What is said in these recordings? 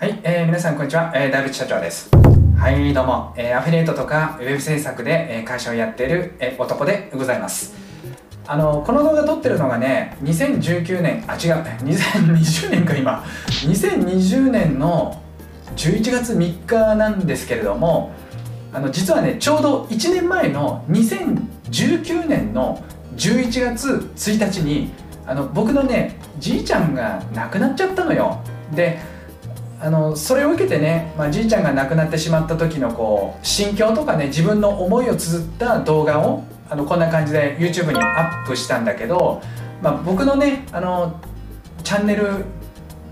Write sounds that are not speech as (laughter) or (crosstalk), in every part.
はい、えー、皆さんこんにちは、えー、大渕社長です。はいどうも、えー、アフィリエイトとかウェブ制作で、えー、会社をやっている、えー、男でございます。あのこの動画撮ってるのがね2019年あ違う2020年か今。2020年の11月3日なんですけれどもあの実はねちょうど1年前の2019年の11月1日にあの僕のねじいちゃんが亡くなっちゃったのよ。であのそれを受けてね、まあ、じいちゃんが亡くなってしまった時のこう心境とかね自分の思いを綴った動画をあのこんな感じで YouTube にアップしたんだけど、まあ、僕のねあのチャンネル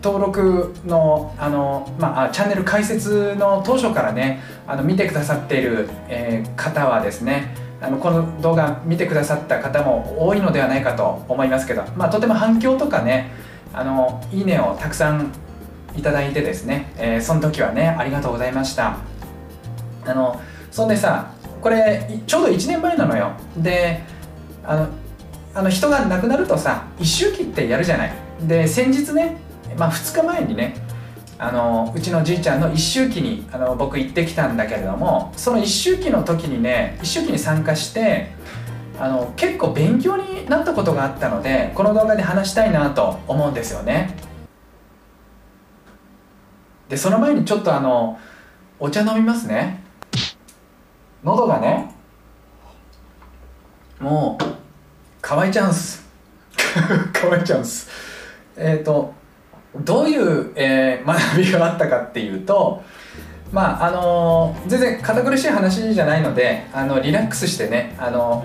登録のあの、まあ、チャンネル開設の当初からねあの見てくださっている、えー、方はですねあのこの動画見てくださった方も多いのではないかと思いますけど、まあ、とても反響とかねあのいいねをたくさんいただいてですね、えー、その時はねありがとうございました。あのそんでさこれちょうど1年前なのよ。であのあの人が亡くなるとさ一周期ってやるじゃない。で先日ね、まあ、2日前にねあのうちのじいちゃんの一周期にあの僕行ってきたんだけれどもその一周期の時にね一周期に参加してあの結構勉強になったことがあったのでこの動画で話したいなと思うんですよね。でその前にちょっとあのお茶飲みますね。喉がねもう乾いちゃうんす。乾いちゃうんす。(laughs) えっ、ー、とどういう、えー、学びがあったかっていうとまああのー、全然堅苦しい話じゃないのであのリラックスしてねあの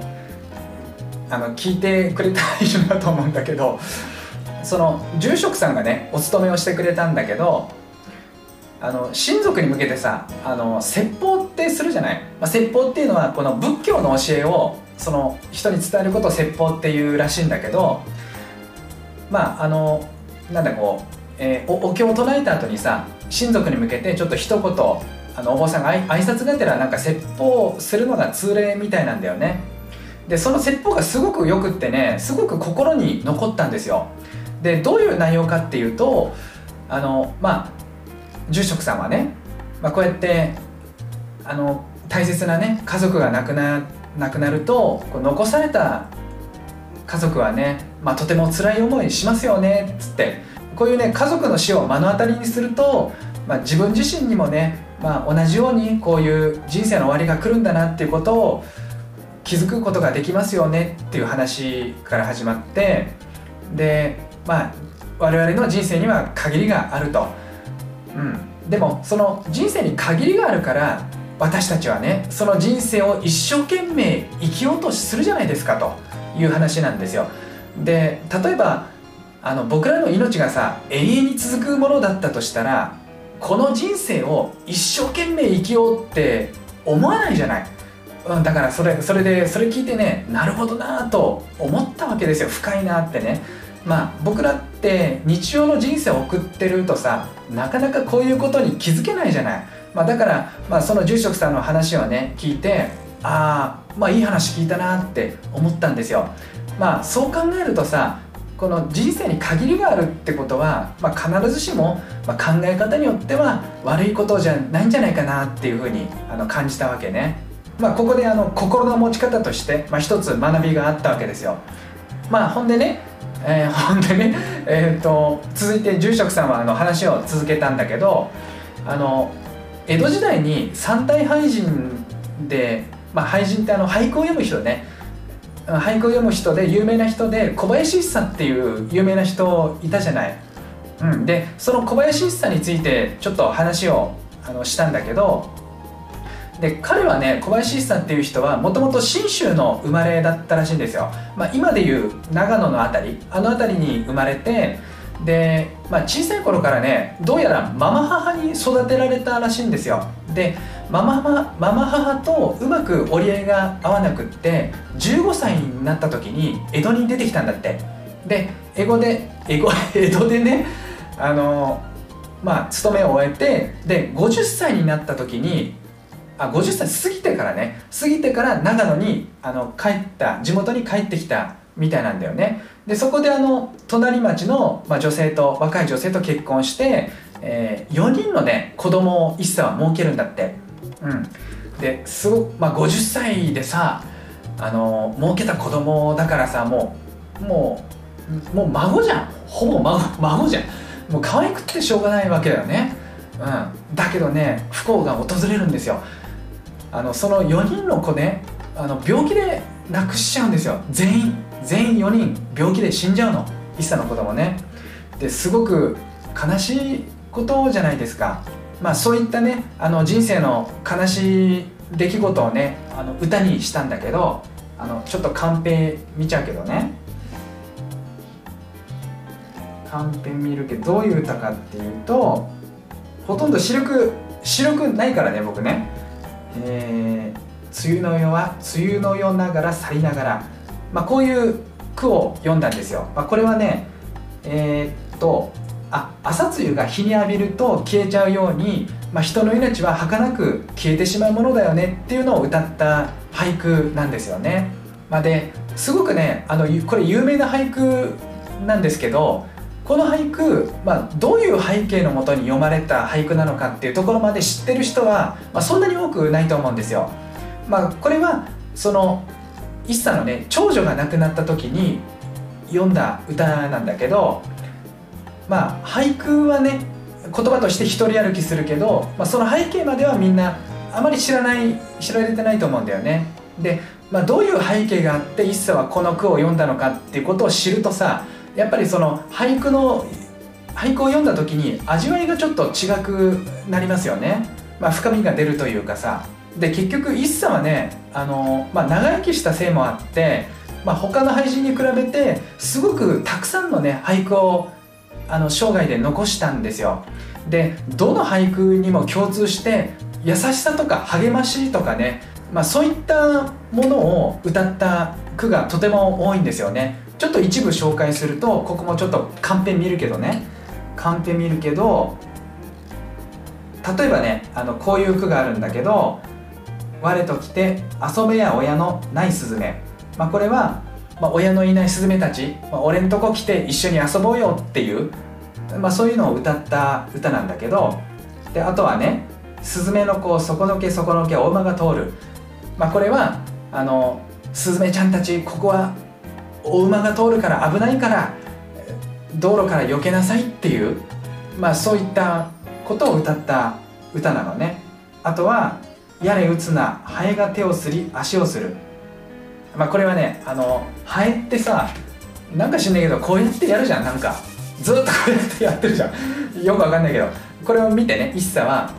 あの聞いてくれたらいいなと思うんだけどその住職さんがねお勤めをしてくれたんだけどあの親族に向けてさあの説法ってするじゃない、まあ、説法っていうのはこの仏教の教えをその人に伝えることを説法っていうらしいんだけどまああのなんだこう、えー、おお経を唱えた後にさ親族に向けてちょっと一言あのお坊さんが挨拶がてらなんか説法するのが通例みたいなんだよね。でその説法がすごくよくってねすごく心に残ったんですよ。でどういう内容かっていうとあのまあ住職さんはね、まあ、こうやってあの大切なね家族が亡くな亡くなるとこう残された家族はね、まあ、とても辛い思いしますよねっつってこういうね家族の死を目の当たりにすると、まあ、自分自身にもね、まあ、同じようにこういう人生の終わりが来るんだなっていうことを気づくことができますよねっていう話から始まってでまあ我々の人生には限りがあると。うん、でもその人生に限りがあるから私たちはねその人生を一生懸命生きようとするじゃないですかという話なんですよ。で例えばあの僕らの命がさ永遠に続くものだったとしたらこの人生を一生懸命生きようって思わないじゃない、うん、だからそれそれでそれ聞いてねなるほどなと思ったわけですよ。深いなってね。まあ僕らって日常の人生を送ってるとさなかなかこういうことに気づけないじゃない、まあ、だから、まあ、その住職さんの話をね聞いてああまあいい話聞いたなって思ったんですよまあそう考えるとさこの人生に限りがあるってことは、まあ、必ずしも、まあ考え方によっては悪いことじゃないんじゃないかなっていうふうにあの感じたわけね。まあ、ここであの心の持ち方として、まあ、一つ学びがあったわけですよ。まあ、ほんでねえー、ほんでね、えーと、続いて住職さんはあの話を続けたんだけどあの江戸時代に三大俳人で、まあ、俳人ってあの俳句を読む人ね俳句を読む人で有名な人で小林一茶っていう有名な人いたじゃない。うん、でその小林一茶についてちょっと話をあのしたんだけどで彼はね小林一茶っていう人はもともと信州の生まれだったらしいんですよ、まあ、今でいう長野の辺り。あの辺りに生まれてで、まあ、小さい頃からねどうやらママ母に育てられたらしいんですよ。でママママ母とうまく折り合いが合わなくって15歳になった時に江戸に出てきたんだって。で江戸で江戸 (laughs) 江戸でねあのまあ勤めを終えてで50歳になった時にあ50歳過ぎてからね。過ぎてから長野にあの帰った地元に帰ってきたみたいなんだよね。でそこであの隣町の、まあ、女性と若い女性と結婚して、えー、4人のね子供を一茶は設けるんだって。うん。ですごく、まあ、50歳でさあの設けた子供だからさもうもうもう孫じゃん。ほぼ孫 (laughs) 孫じゃん。もう可愛くてしょうがないわけだよね。うん。だけどね不幸が訪れるんですよ。あのその4人の子ねあの病気で亡くしちゃうんですよ。全員全員4人病気で死んじゃうの。一茶の子供ね。ですごく悲しいことじゃないですか。まあそういったねあの人生の悲しい出来事をねあの歌にしたんだけどあのちょっとカンペ見ちゃうけどね。カンペ見るけどどういう歌かっていうとほとんど視力視力ないからね僕ね。えー、梅雨の夜は梅雨の夜ながら去りながら、まあ、こういう句を読んだんですよ、まあ、これはねえー、っとあ朝露が日に浴びると消えちゃうように、まあ、人の命は儚く消えてしまうものだよねっていうのを歌った俳句なんですよね、まあ、ですごくねあのこれ有名な俳句なんですけどこの俳句、まあ、どういう背景のもとに読まれた俳句なのかっていうところまで知ってる人は、まあ、そんなに多くないと思うんですよ。まあ、これはその一茶のね長女が亡くなった時に読んだ歌なんだけどまあ俳句はね言葉として一人歩きするけど、まあ、その背景まではみんなあまり知らない知られてないと思うんだよね。で、まあ、どういう背景があって一茶はこの句を読んだのかっていうことを知るとさやっぱりその俳句の俳句を読んだ時に味わいがちょっと違くなりますよね、まあ、深みが出るというかさ。で結局一茶はねあの、まあ、長生きしたせいもあって、まあ、他の俳人に比べてすごくたくさんのね俳句をあの生涯で残したんですよ。でどの俳句にも共通して優しさとか励ましとかね、まあ、そういったものを歌った句がとても多いんですよね。ちょっと一部紹介するとここもちょっとカンペ見るけどね。カンペ見るけど例えばねあのこういう句があるんだけど「我と来て遊べや親のないスズメ」まあ、これは、まあ、親のいないスズメたち、まあ、俺んとこ来て一緒に遊ぼうよっていう、まあ、そういうのを歌った歌なんだけどであとはね「スズメの子底のけ底のけお馬が通る」まあ、これはあのスズメちゃんたちここはお馬が通るから危ないから道路から避けなさいっていう、まあ、そういったことを歌った歌なのね。あとは「やれ打つなハエが手をすり足をする」まあこれはねあのハエってさなんか知んないけどこうやってやるじゃんなんか。ずっとこうやってやってるじゃん。よくわかんないけど。これを見てね一茶は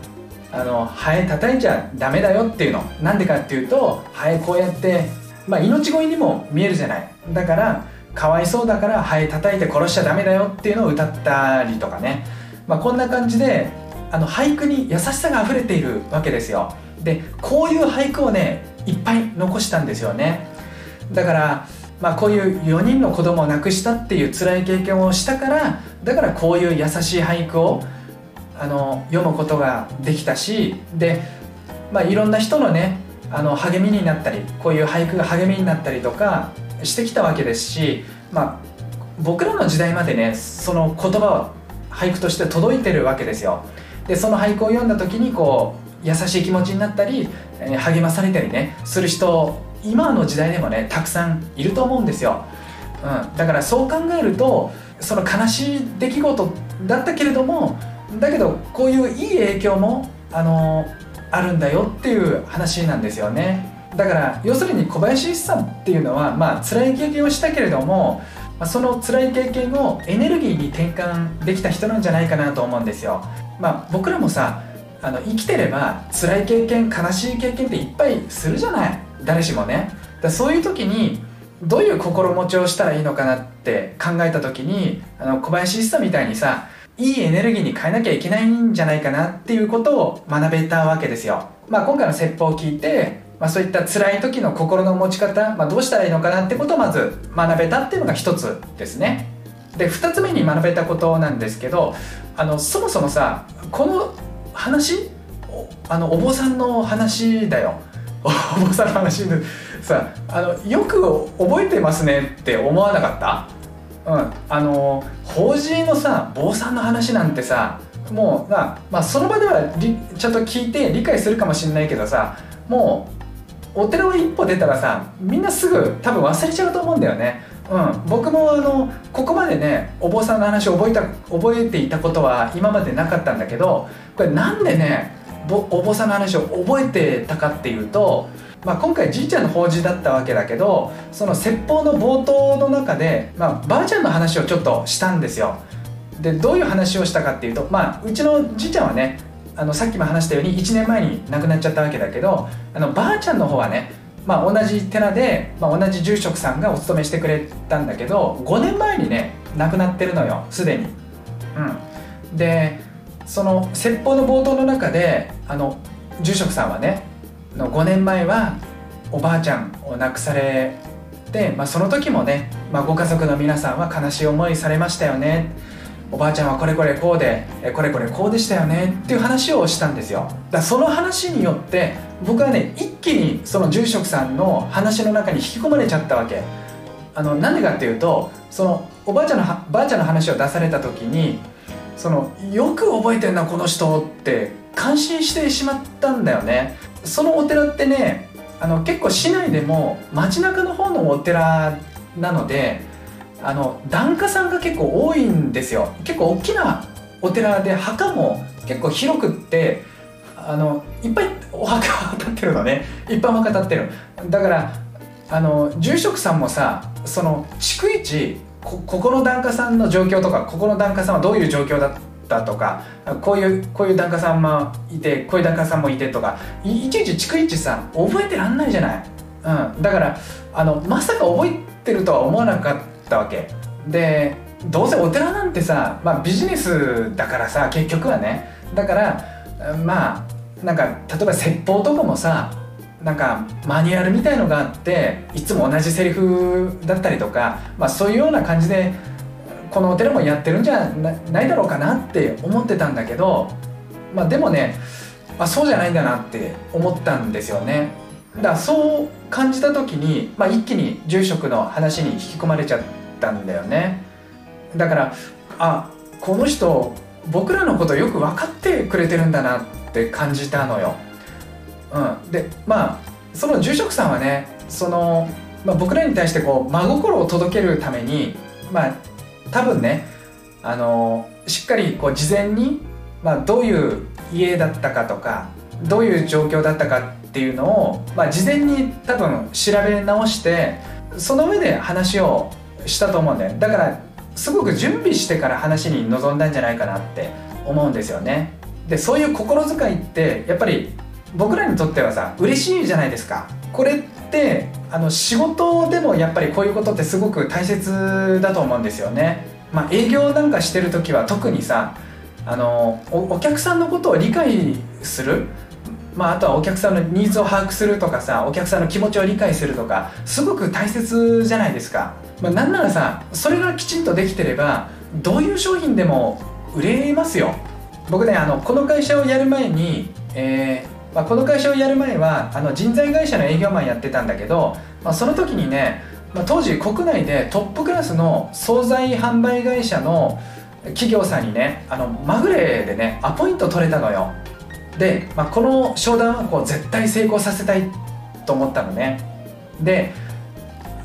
あのハエ叩いちゃダメだよっていうの。なんでかっていうとハエこうやってまあ命乞いにも見えるじゃない。だからかわいそうだからハエ叩いて殺しちゃダメだよっていうのを歌ったりとかね、まあ、こんな感じであの俳句に優しさが溢れているわけですよ。でこういう俳句をねいっぱい残したんですよね。だからまあこういう4人の子供を亡くしたっていう辛い経験をしたからだからこういう優しい俳句をあの読むことができたしで、まあ、いろんな人のねあの励みになったりこういう俳句が励みになったりとかしてきたわけですし、まあ、僕らの時代までねその言葉は俳句として届いてるわけですよ。でその俳句を読んだ時にこう優しい気持ちになったり、励まされたりねする人今の時代でもねたくさんいると思うんですよ、うん、だからそう考えるとその悲しい出来事だったけれどもだけどこういういい影響もあのあるんだよっていう話なんですよねだから要するに小林一さんっていうのはまあ辛い経験をしたけれどもその辛い経験をエネルギーに転換できた人なんじゃないかなと思うんですよ。まあ、僕らもさあの生きてれば辛い経験悲しい経験っていっぱいするじゃない誰しもね。だそういう時にどういう心持ちをしたらいいのかなって考えた時にあの小林一さんみたいにさいいエネルギーに変えなきゃいけないんじゃないかなっていうことを学べたわけですよ。まあ、今回の説法を聞いてまあ、そういった辛い時の心の持ち方、まあ、どうしたらいいのかなってことをまず学べたっていうのが一つですね。で2つ目に学べたことなんですけどあのそもそもさこの話あのお坊さんの話だよ。(laughs) お坊さんの話でさあのよく覚えてますねって思わなかった？うんあの法事のさ坊さんの話なんてさもうまあ、まあ、その場ではちゃんと聞いて理解するかもしれないけどさもうお寺を一歩出たらさみんなすぐ多分忘れちゃうと思うんだよね。うん、僕もあのここまでねお坊さんの話を覚えた覚えていたことは今までなかったんだけどこれなんでねお坊さんの話を覚えてたかっていうと、まあ、今回じいちゃんの法事だったわけだけどその説法の冒頭の中で、まあ、ばあちゃんの話をちょっとしたんですよ。でどういう話をしたかっていうと、まあ、うちのじいちゃんはねあのさっきも話したように1年前に亡くなっちゃったわけだけどあのばあちゃんの方はね、まあ、同じ寺で、まあ、同じ住職さんがお勤めしてくれたんだけど5年前にね亡くなってるのよすでに。うん、でその説法の冒頭の中であの住職さんはねの5年前はおばあちゃんを亡くされて、まあ、その時もね、まあ、ご家族の皆さんは悲しい思いされましたよね。おばあちゃんはこれこれこうでこれこれこうでしたよね。っていう話をしたんですよ。だその話によって僕はね一気にその住職さんの話の中に引き込まれちゃったわけ。あのなんでかっていうとそのおばあちゃんのばあちゃんの話を出された時にそのよく覚えてんなこの人って感心してしまったんだよね。そのお寺ってねあの結構市内でも街中の方のお寺なのであの檀家さんが結構多いんですよ。結構大きなお寺で墓も結構広くってあのいっぱいお墓が建ってるのね。いっぱい墓建ってるだからあの住職さんもさその逐一こここの檀家さんの状況とかここの檀家さんはどういう状況だったとかこういうこういう檀家さんもいてこういう檀家さんもいてとかいちいち逐一さ覚えてらんないじゃない、うん、だからあのまさか覚えてるとは思わなかったわけ。でどうせお寺なんてさ、まあ、ビジネスだからさ結局はね。だからまあなんか例えば説法とかもさなんかマニュアルみたいのがあっていつも同じセリフだったりとか、まあ、そういうような感じでこのお寺もやってるんじゃないだろうかなって思ってたんだけど、まあ、でもね、あ、そうじゃないんだなって思ったんですよね。だからそう感じた時に、まあ、一気に住職の話に引き込まれちゃったんだよね。だからあこの人僕らのことよく分かってくれてるんだなって感じたのよ、うん、でまあその住職さんはねその、まあ、僕らに対してこう真心を届けるためにまあ多分ねあのしっかりこう事前に、まあ、どういう家だったかとかどういう状況だったかっていうのを、まあ、事前に多分調べ直してその上で話をしたと思うんだよだからすごく準備してから話に臨んだんじゃないかなって思うんですよね。でそういう心遣いってやっぱり僕らにとってはさ嬉しいじゃないですか。これってあの仕事でもやっぱりこういうことってすごく大切だと思うんですよね。まあ、営業なんかしてる時は特にさあのお客さんのことを理解する、まあ、あとはお客さんのニーズを把握するとかさお客さんの気持ちを理解するとかすごく大切じゃないですか、まあ、なんならさそれがきちんとできてればどういう商品でも売れますよ。僕ねあのこの会社をやる前に、えーまあ、この会社をやる前はあの人材会社の営業マンやってたんだけど、まあ、その時にね、まあ、当時国内でトップクラスの惣菜販売会社の企業さんにねあのまぐれでねアポイント取れたのよ。で、まあ、この商談はこう絶対成功させたいと思ったのね。で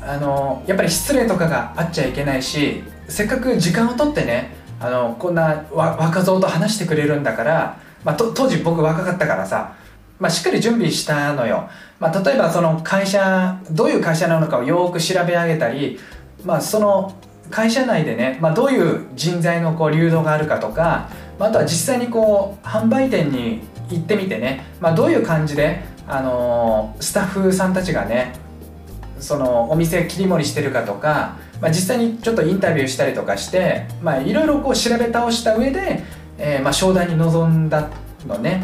あのやっぱり失礼とかがあっちゃいけないしせっかく時間を取ってねあのこんな若造と話してくれるんだから、まあ、当時僕若かったからさまあ、しっかり準備したのよ、まあ、例えばその会社どういう会社なのかをよく調べ上げたり、まあ、その会社内でね、まあ、どういう人材のこう流動があるかとか、まあ、あとは実際にこう販売店に行ってみてね、まあ、どういう感じで、あのー、スタッフさんたちがねそのお店切り盛りしてるかとか、まあ、実際にちょっとインタビューしたりとかしていろいろ調べ倒した上で、えー、まあ商談に臨んだのね。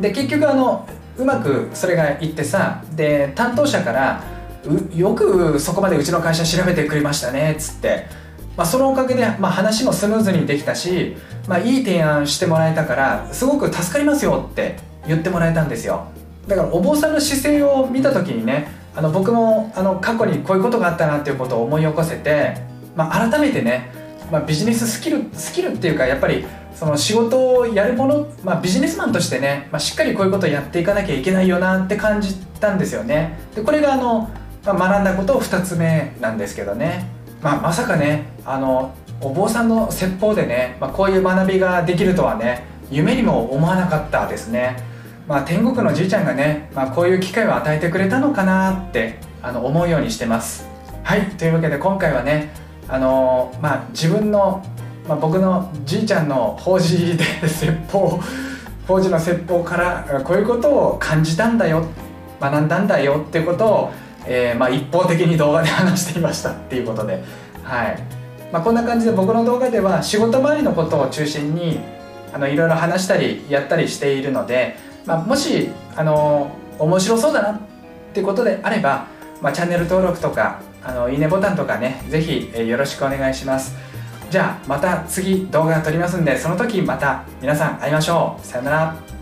で結局あのうまくそれがいってさで担当者からよくそこまでうちの会社調べてくれましたねっつって、まあ、そのおかげで、まあ、話もスムーズにできたし、まあ、いい提案してもらえたからすごく助かりますよって言ってもらえたんですよ。だからお坊さんの姿勢を見た時にねあの僕もあの過去にこういうことがあったなっていうことを思い起こせて、まあ、改めてね、まあ、ビジネススキルスキルっていうかやっぱりその仕事をやるもの、まあ、ビジネスマンとしてね、まあ、しっかりこういうことをやっていかなきゃいけないよなって感じたんですよね。でこれがあの、まあ、学んだこと2つ目なんですけどね、まあ、まさかねあのお坊さんの説法でね、まあ、こういう学びができるとはね夢にも思わなかったですね、まあ、天国のじいちゃんがね、まあ、こういう機会を与えてくれたのかなってあの思うようにしてます。はい。というわけで今回はねあのまあ自分のまあ、僕のじいちゃんの法事で説法法事の説法からこういうことを感じたんだよ学んだんだよってことを、えー、まあ、一方的に動画で話していましたっていうことで、はいまあ、こんな感じで僕の動画では仕事周りのことを中心にあのいろいろ話したりやったりしているので、まあ、もしあの面白そうだなってことであれば、まあ、チャンネル登録とかあのいいねボタンとかね是非よろしくお願いします。じゃあまた次動画撮りますんでその時また皆さん会いましょう。さよなら。